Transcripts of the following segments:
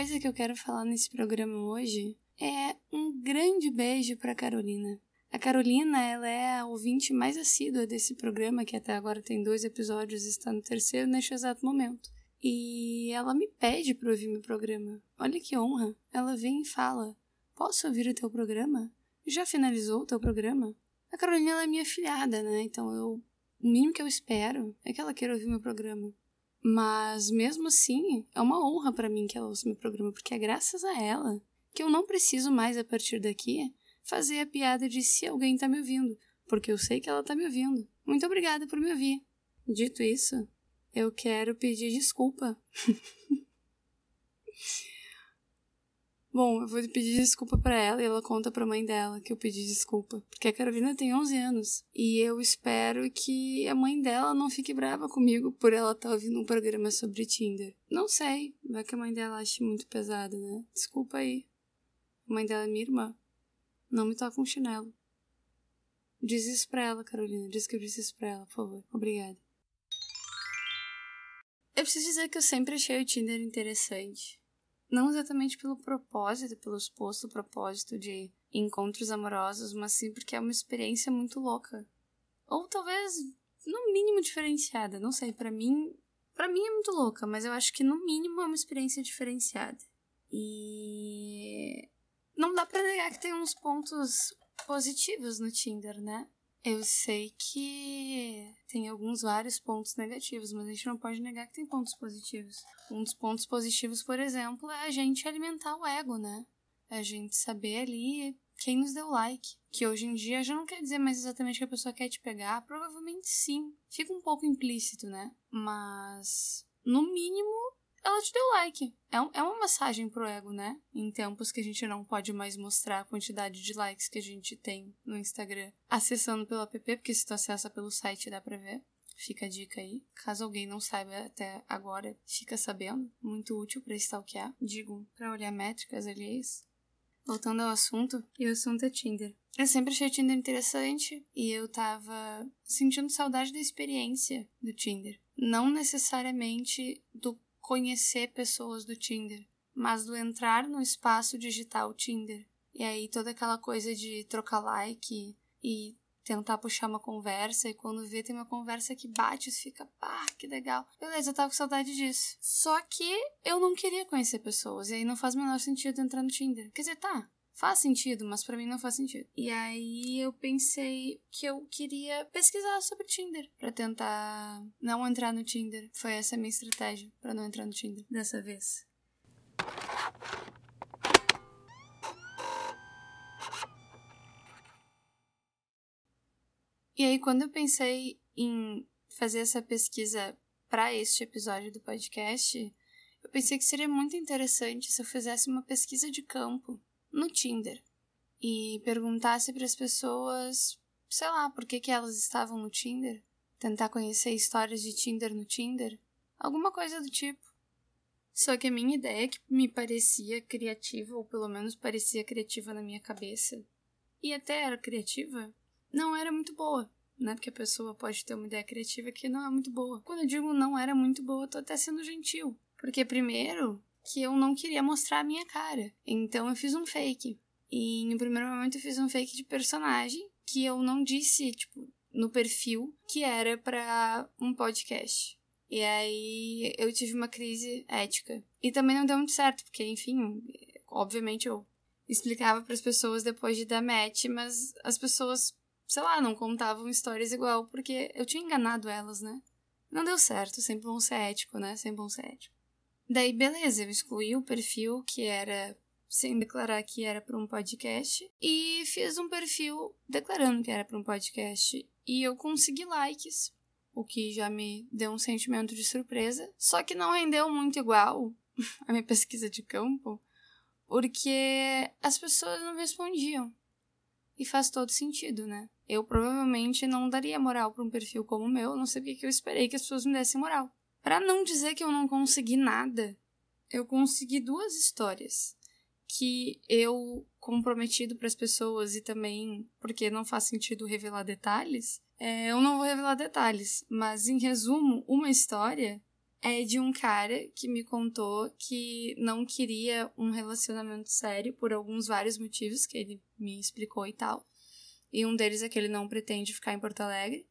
coisa que eu quero falar nesse programa hoje é um grande beijo para Carolina. A Carolina, ela é a ouvinte mais assídua desse programa, que até agora tem dois episódios está no terceiro neste exato momento. E ela me pede para ouvir meu programa. Olha que honra. Ela vem e fala: Posso ouvir o teu programa? Já finalizou o teu programa? A Carolina é minha filhada, né? Então eu, o mínimo que eu espero é que ela queira ouvir meu programa. Mas mesmo assim, é uma honra para mim que ela ouça meu programa, porque é graças a ela que eu não preciso mais a partir daqui fazer a piada de se alguém tá me ouvindo, porque eu sei que ela tá me ouvindo. Muito obrigada por me ouvir. Dito isso, eu quero pedir desculpa. Bom, eu vou pedir desculpa para ela e ela conta pra mãe dela que eu pedi desculpa. Porque a Carolina tem 11 anos e eu espero que a mãe dela não fique brava comigo por ela estar tá ouvindo um programa sobre Tinder. Não sei, vai que a mãe dela ache muito pesado, né? Desculpa aí. A mãe dela é minha irmã. Não me toca um chinelo. Diz isso pra ela, Carolina. Diz que eu disse isso pra ela, por favor. Obrigada. Eu preciso dizer que eu sempre achei o Tinder interessante. Não exatamente pelo propósito, pelo suposto propósito de encontros amorosos, mas sim porque é uma experiência muito louca. Ou talvez, no mínimo, diferenciada. Não sei, para mim. para mim é muito louca, mas eu acho que no mínimo é uma experiência diferenciada. E não dá pra negar que tem uns pontos positivos no Tinder, né? Eu sei que tem alguns vários pontos negativos, mas a gente não pode negar que tem pontos positivos. Um dos pontos positivos, por exemplo, é a gente alimentar o ego, né? É a gente saber ali quem nos deu like. Que hoje em dia já não quer dizer mais exatamente que a pessoa quer te pegar. Provavelmente sim. Fica um pouco implícito, né? Mas, no mínimo, ela te deu like. É, é uma massagem pro ego, né? Em tempos que a gente não pode mais mostrar a quantidade de likes que a gente tem no Instagram acessando pelo app, porque se tu acessa pelo site dá pra ver. Fica a dica aí. Caso alguém não saiba até agora, fica sabendo. Muito útil para stalkear. Digo, para olhar métricas alheias. Voltando ao assunto, e o assunto é Tinder. Eu sempre achei Tinder interessante e eu tava sentindo saudade da experiência do Tinder. Não necessariamente do conhecer pessoas do Tinder, mas do entrar no espaço digital Tinder. E aí toda aquela coisa de trocar like e tentar puxar uma conversa e quando vê tem uma conversa que bate, você fica, pá, que legal. Beleza, eu tava com saudade disso. Só que eu não queria conhecer pessoas e aí não faz o menor sentido entrar no Tinder. Quer dizer, tá, faz sentido, mas para mim não faz sentido. E aí eu pensei que eu queria pesquisar sobre Tinder para tentar não entrar no Tinder. Foi essa a minha estratégia para não entrar no Tinder dessa vez. E aí quando eu pensei em fazer essa pesquisa para este episódio do podcast, eu pensei que seria muito interessante se eu fizesse uma pesquisa de campo no Tinder e perguntasse para as pessoas, sei lá, por que, que elas estavam no Tinder, tentar conhecer histórias de Tinder no Tinder, alguma coisa do tipo. Só que a minha ideia, que me parecia criativa, ou pelo menos parecia criativa na minha cabeça, e até era criativa, não era muito boa. Né? Porque a pessoa pode ter uma ideia criativa que não é muito boa. Quando eu digo não era muito boa, eu tô até sendo gentil. Porque, primeiro, que eu não queria mostrar a minha cara. Então eu fiz um fake. E no primeiro momento eu fiz um fake de personagem que eu não disse, tipo, no perfil que era para um podcast. E aí eu tive uma crise ética. E também não deu muito certo, porque, enfim, obviamente eu explicava para as pessoas depois de dar match, mas as pessoas, sei lá, não contavam histórias igual, porque eu tinha enganado elas, né? Não deu certo, sempre bom ser ético, né? Sempre bom ser ético. Daí, beleza, eu excluí o perfil que era sem declarar que era para um podcast e fiz um perfil declarando que era para um podcast e eu consegui likes, o que já me deu um sentimento de surpresa, só que não rendeu muito igual a minha pesquisa de campo, porque as pessoas não respondiam. E faz todo sentido, né? Eu provavelmente não daria moral para um perfil como o meu, não sei porque que eu esperei que as pessoas me dessem moral. Para não dizer que eu não consegui nada, eu consegui duas histórias que eu comprometido para as pessoas e também porque não faz sentido revelar detalhes, é, eu não vou revelar detalhes, mas em resumo, uma história é de um cara que me contou que não queria um relacionamento sério por alguns vários motivos que ele me explicou e tal. E um deles é que ele não pretende ficar em Porto Alegre.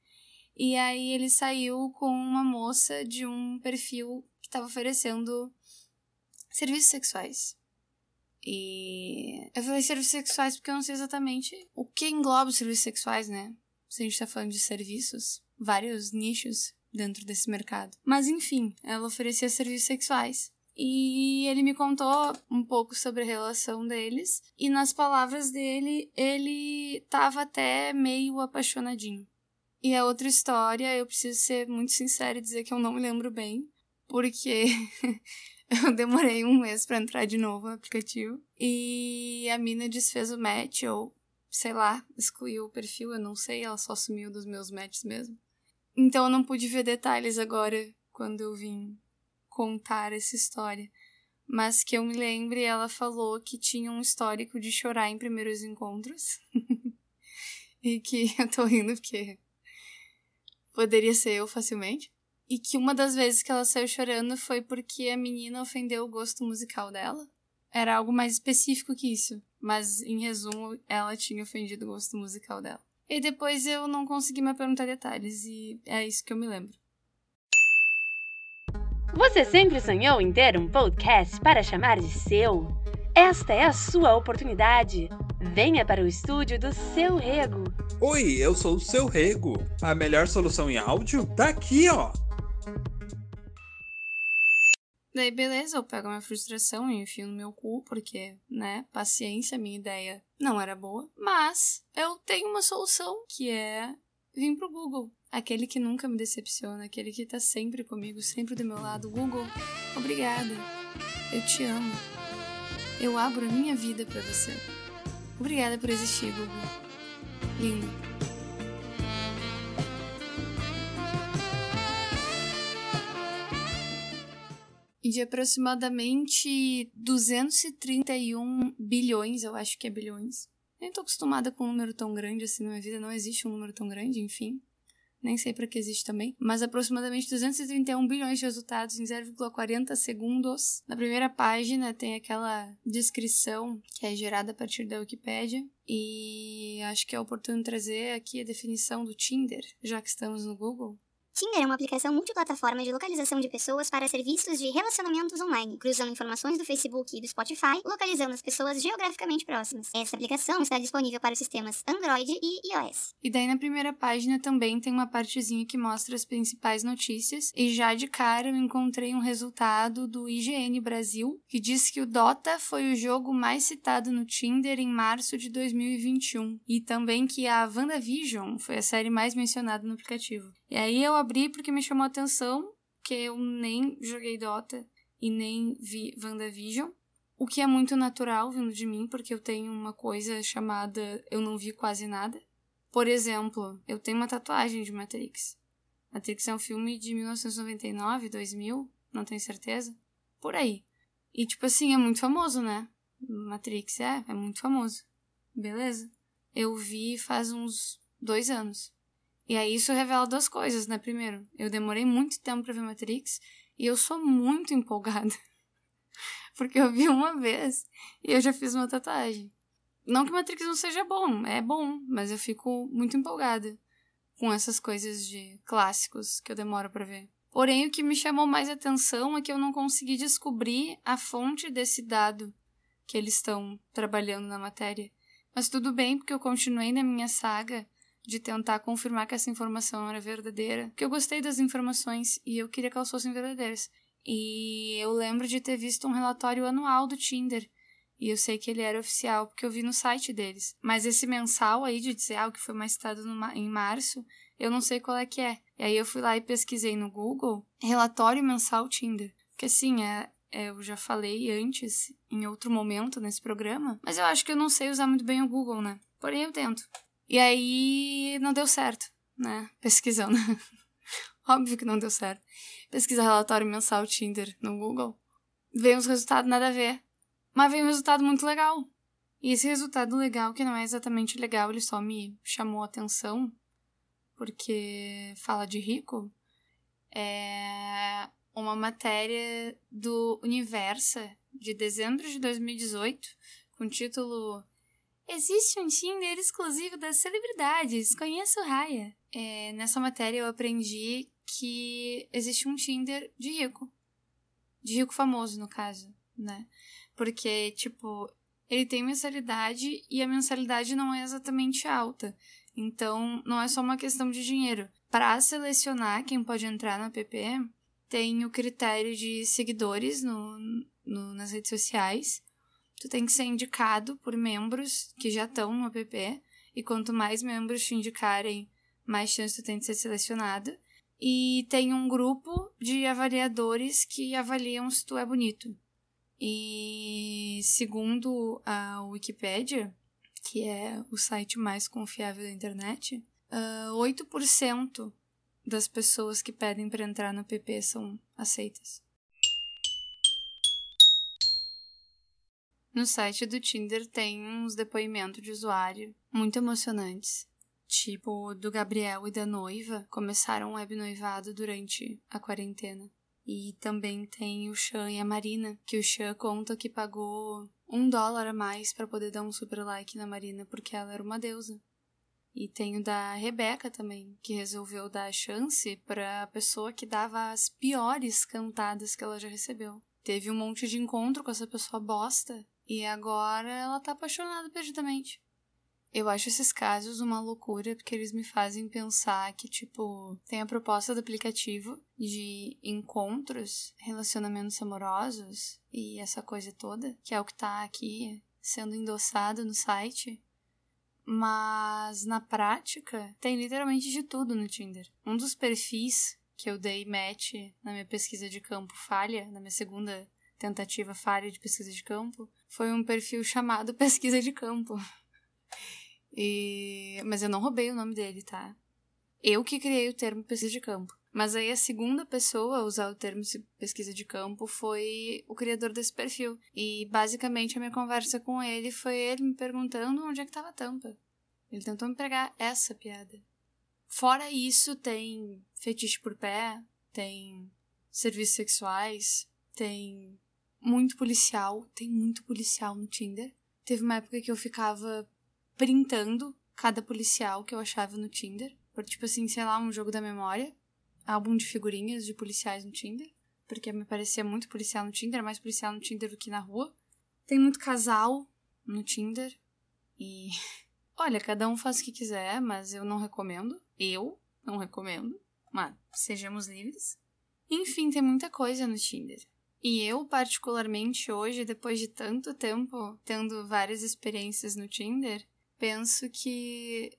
E aí ele saiu com uma moça de um perfil que estava oferecendo serviços sexuais. E eu falei serviços sexuais porque eu não sei exatamente o que engloba os serviços sexuais, né? Se a gente tá falando de serviços, vários nichos dentro desse mercado. Mas enfim, ela oferecia serviços sexuais. E ele me contou um pouco sobre a relação deles. E nas palavras dele, ele tava até meio apaixonadinho. E a outra história, eu preciso ser muito sincera e dizer que eu não me lembro bem, porque eu demorei um mês para entrar de novo no aplicativo. E a mina desfez o match, ou sei lá, excluiu o perfil, eu não sei, ela só sumiu dos meus matches mesmo. Então eu não pude ver detalhes agora quando eu vim contar essa história. Mas que eu me lembre, ela falou que tinha um histórico de chorar em primeiros encontros. e que eu tô rindo porque poderia ser eu facilmente. E que uma das vezes que ela saiu chorando foi porque a menina ofendeu o gosto musical dela. Era algo mais específico que isso, mas em resumo, ela tinha ofendido o gosto musical dela. E depois eu não consegui me perguntar detalhes, e é isso que eu me lembro. Você sempre sonhou em ter um podcast para chamar de seu? Esta é a sua oportunidade. Venha para o estúdio do Seu Rego. Oi, eu sou o Seu Rego. A melhor solução em áudio tá aqui, ó. Daí, beleza, eu pego minha frustração e enfio no meu cu, porque, né, paciência, minha ideia não era boa. Mas eu tenho uma solução, que é vir pro Google. Aquele que nunca me decepciona, aquele que tá sempre comigo, sempre do meu lado. Google, obrigada. Eu te amo. Eu abro a minha vida para você. Obrigada por existir, Google. Lindo. de aproximadamente 231 bilhões, eu acho que é bilhões. Nem tô acostumada com um número tão grande assim na minha vida, não existe um número tão grande, enfim. Nem sei para que existe também. Mas aproximadamente 231 bilhões de resultados em 0,40 segundos. Na primeira página tem aquela descrição que é gerada a partir da Wikipedia. E acho que é oportuno trazer aqui a definição do Tinder, já que estamos no Google. Tinder é uma aplicação multiplataforma de localização de pessoas para serviços de relacionamentos online, cruzando informações do Facebook e do Spotify, localizando as pessoas geograficamente próximas. Essa aplicação está disponível para os sistemas Android e iOS. E daí na primeira página também tem uma partezinha que mostra as principais notícias, e já de cara eu encontrei um resultado do IGN Brasil, que diz que o Dota foi o jogo mais citado no Tinder em março de 2021, e também que a WandaVision foi a série mais mencionada no aplicativo. E aí eu abri porque me chamou a atenção, que eu nem joguei Dota e nem vi WandaVision. O que é muito natural vindo de mim, porque eu tenho uma coisa chamada eu não vi quase nada. Por exemplo, eu tenho uma tatuagem de Matrix. Matrix é um filme de 1999, 2000, não tenho certeza. Por aí. E, tipo assim, é muito famoso, né? Matrix é, é muito famoso. Beleza? Eu vi faz uns dois anos. E aí isso revela duas coisas, né? Primeiro, eu demorei muito tempo para ver Matrix e eu sou muito empolgada. Porque eu vi uma vez e eu já fiz uma tatuagem. Não que Matrix não seja bom, é bom, mas eu fico muito empolgada com essas coisas de clássicos que eu demoro para ver. Porém, o que me chamou mais atenção é que eu não consegui descobrir a fonte desse dado que eles estão trabalhando na matéria. Mas tudo bem, porque eu continuei na minha saga de tentar confirmar que essa informação era verdadeira. Porque eu gostei das informações e eu queria que elas fossem verdadeiras. E eu lembro de ter visto um relatório anual do Tinder. E eu sei que ele era oficial, porque eu vi no site deles. Mas esse mensal aí de dizer ah, que foi mais citado no, em março, eu não sei qual é que é. E aí eu fui lá e pesquisei no Google relatório mensal Tinder. Porque assim, é, é, eu já falei antes, em outro momento nesse programa, mas eu acho que eu não sei usar muito bem o Google, né? Porém eu tento. E aí não deu certo, né? Pesquisando. Óbvio que não deu certo. Pesquisa relatório mensal Tinder no Google. Veio uns resultados nada a ver. Mas veio um resultado muito legal. E esse resultado legal, que não é exatamente legal, ele só me chamou a atenção, porque fala de rico, é uma matéria do Universa de dezembro de 2018 com o título Existe um Tinder exclusivo das celebridades, conheça o Raya. É, nessa matéria eu aprendi que existe um Tinder de rico. De rico famoso, no caso, né? Porque, tipo, ele tem mensalidade e a mensalidade não é exatamente alta. Então, não é só uma questão de dinheiro. Para selecionar quem pode entrar no app, tem o critério de seguidores no, no, nas redes sociais. Tu tem que ser indicado por membros que já estão no app. E quanto mais membros te indicarem, mais chance tu tem de ser selecionado. E tem um grupo de avaliadores que avaliam se tu é bonito. E segundo a Wikipédia, que é o site mais confiável da internet, uh, ah, 8% das pessoas que pedem para entrar no PP são aceitas. No site do Tinder tem uns depoimentos de usuário muito emocionantes. Tipo, do Gabriel e da noiva começaram um web noivado durante a quarentena. E também tem o Chan e a Marina, que o Chan conta que pagou um dólar a mais para poder dar um super like na Marina, porque ela era uma deusa. E tem o da Rebeca também, que resolveu dar a chance para a pessoa que dava as piores cantadas que ela já recebeu. Teve um monte de encontro com essa pessoa bosta e agora ela tá apaixonada perdidamente. Eu acho esses casos uma loucura porque eles me fazem pensar que, tipo, tem a proposta do aplicativo de encontros, relacionamentos amorosos e essa coisa toda, que é o que tá aqui sendo endossado no site. Mas na prática, tem literalmente de tudo no Tinder. Um dos perfis que eu dei match na minha pesquisa de campo falha, na minha segunda tentativa falha de pesquisa de campo, foi um perfil chamado Pesquisa de Campo. E... Mas eu não roubei o nome dele, tá? Eu que criei o termo pesquisa de campo. Mas aí a segunda pessoa a usar o termo pesquisa de campo foi o criador desse perfil. E basicamente a minha conversa com ele foi ele me perguntando onde é que estava a tampa. Ele tentou me pregar essa piada. Fora isso, tem fetiche por pé, tem serviços sexuais, tem muito policial, tem muito policial no Tinder. Teve uma época que eu ficava printando cada policial que eu achava no Tinder. Por, tipo assim, sei lá, um jogo da memória. Álbum de figurinhas de policiais no Tinder. Porque me parecia muito policial no Tinder, mais policial no Tinder do que na rua. Tem muito casal no Tinder. E. Olha, cada um faz o que quiser, mas eu não recomendo. Eu não recomendo. Mas sejamos livres. Enfim, tem muita coisa no Tinder. E eu, particularmente hoje, depois de tanto tempo tendo várias experiências no Tinder, penso que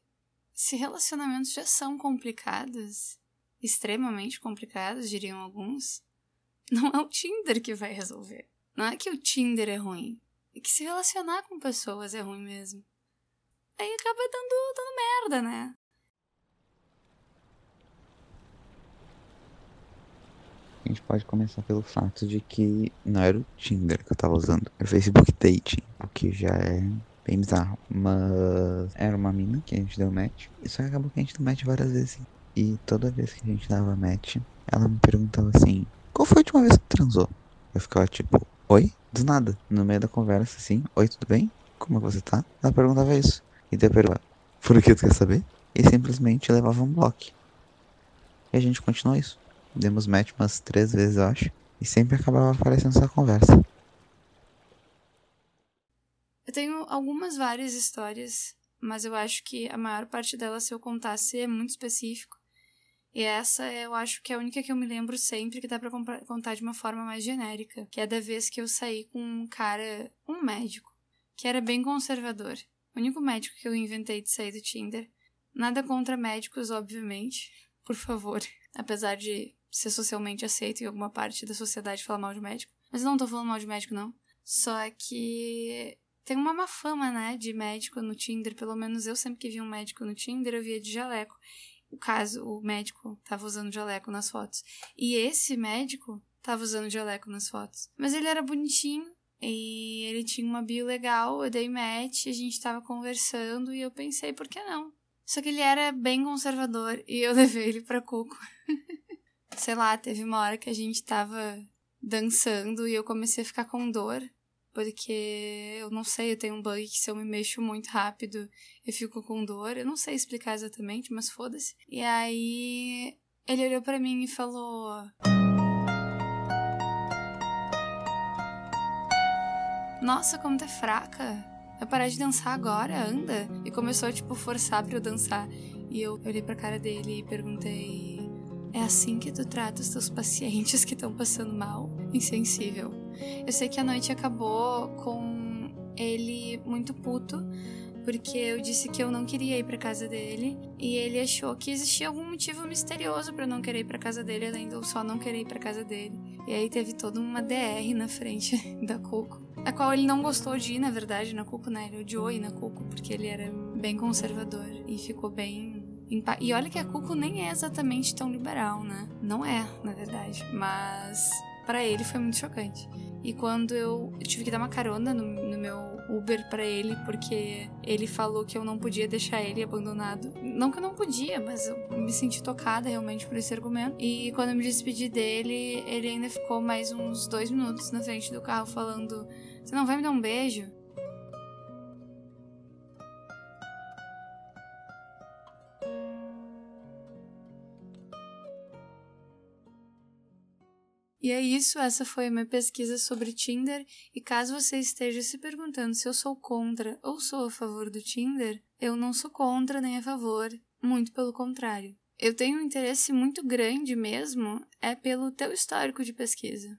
se relacionamentos já são complicados, extremamente complicados, diriam alguns, não é o Tinder que vai resolver. Não é que o Tinder é ruim, é que se relacionar com pessoas é ruim mesmo. Aí acaba dando, dando merda, né? A gente pode começar pelo fato de que não era o Tinder que eu tava usando, era o Facebook Dating, o que já é bem bizarro. Mas era uma mina que a gente deu match. E só acabou que a gente deu match várias vezes. E toda vez que a gente dava match, ela me perguntava assim: Qual foi a última vez que transou? Eu ficava tipo: Oi? Do nada. No meio da conversa assim: Oi, tudo bem? Como é que você tá? Ela perguntava isso. E daí eu perguntava: Por que tu quer saber? E simplesmente levava um bloco. E a gente continuou isso. Demos match umas três vezes, eu acho. E sempre acabava aparecendo essa conversa. Eu tenho algumas várias histórias, mas eu acho que a maior parte delas, se eu contasse, é muito específico. E essa eu acho que é a única que eu me lembro sempre que dá pra contar de uma forma mais genérica, que é da vez que eu saí com um cara, um médico, que era bem conservador. O único médico que eu inventei de sair do Tinder. Nada contra médicos, obviamente, por favor. Apesar de ser socialmente aceito em alguma parte da sociedade falar mal de médico. Mas eu não tô falando mal de médico, não. Só que tem uma má fama, né, de médico no Tinder. Pelo menos eu sempre que vi um médico no Tinder, eu via de jaleco. O caso, o médico tava usando jaleco nas fotos. E esse médico tava usando jaleco nas fotos. Mas ele era bonitinho e ele tinha uma bio legal. Eu dei match, a gente tava conversando e eu pensei, por que não? Só que ele era bem conservador e eu levei ele pra Cuco. sei lá, teve uma hora que a gente tava dançando e eu comecei a ficar com dor. Porque eu não sei, eu tenho um bug que se eu me mexo muito rápido, eu fico com dor. Eu não sei explicar exatamente, mas foda-se. E aí ele olhou para mim e falou: Nossa, como é fraca. Vai parar de dançar agora, anda. E começou, tipo, forçar pra eu dançar. E eu olhei pra cara dele e perguntei: É assim que tu trata os teus pacientes que estão passando mal? Insensível. Eu sei que a noite acabou com ele muito puto, porque eu disse que eu não queria ir para casa dele e ele achou que existia algum motivo misterioso para não querer ir para casa dele, além eu só não querer ir para casa dele. E aí teve toda uma DR na frente da Cuco, a qual ele não gostou de ir, na verdade, na Cuco, né? Ele odiou ir na Cuco porque ele era bem conservador e ficou bem e olha que a Cuco nem é exatamente tão liberal, né? Não é, na verdade. Mas para ele foi muito chocante. E quando eu, eu tive que dar uma carona no, no meu Uber para ele, porque ele falou que eu não podia deixar ele abandonado. Não que eu não podia, mas eu me senti tocada realmente por esse argumento. E quando eu me despedi dele, ele ainda ficou mais uns dois minutos na frente do carro falando: Você não vai me dar um beijo? E é isso, essa foi a minha pesquisa sobre Tinder. E caso você esteja se perguntando se eu sou contra ou sou a favor do Tinder, eu não sou contra nem a favor, muito pelo contrário. Eu tenho um interesse muito grande mesmo é pelo teu histórico de pesquisa.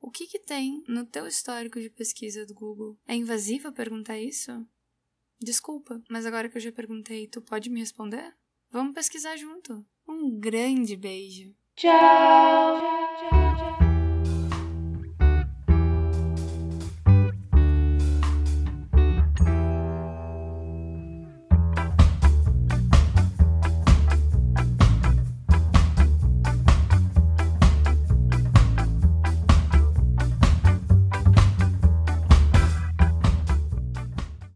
O que que tem no teu histórico de pesquisa do Google? É invasivo perguntar isso? Desculpa, mas agora que eu já perguntei, tu pode me responder? Vamos pesquisar junto. Um grande beijo. Tchau. Jack.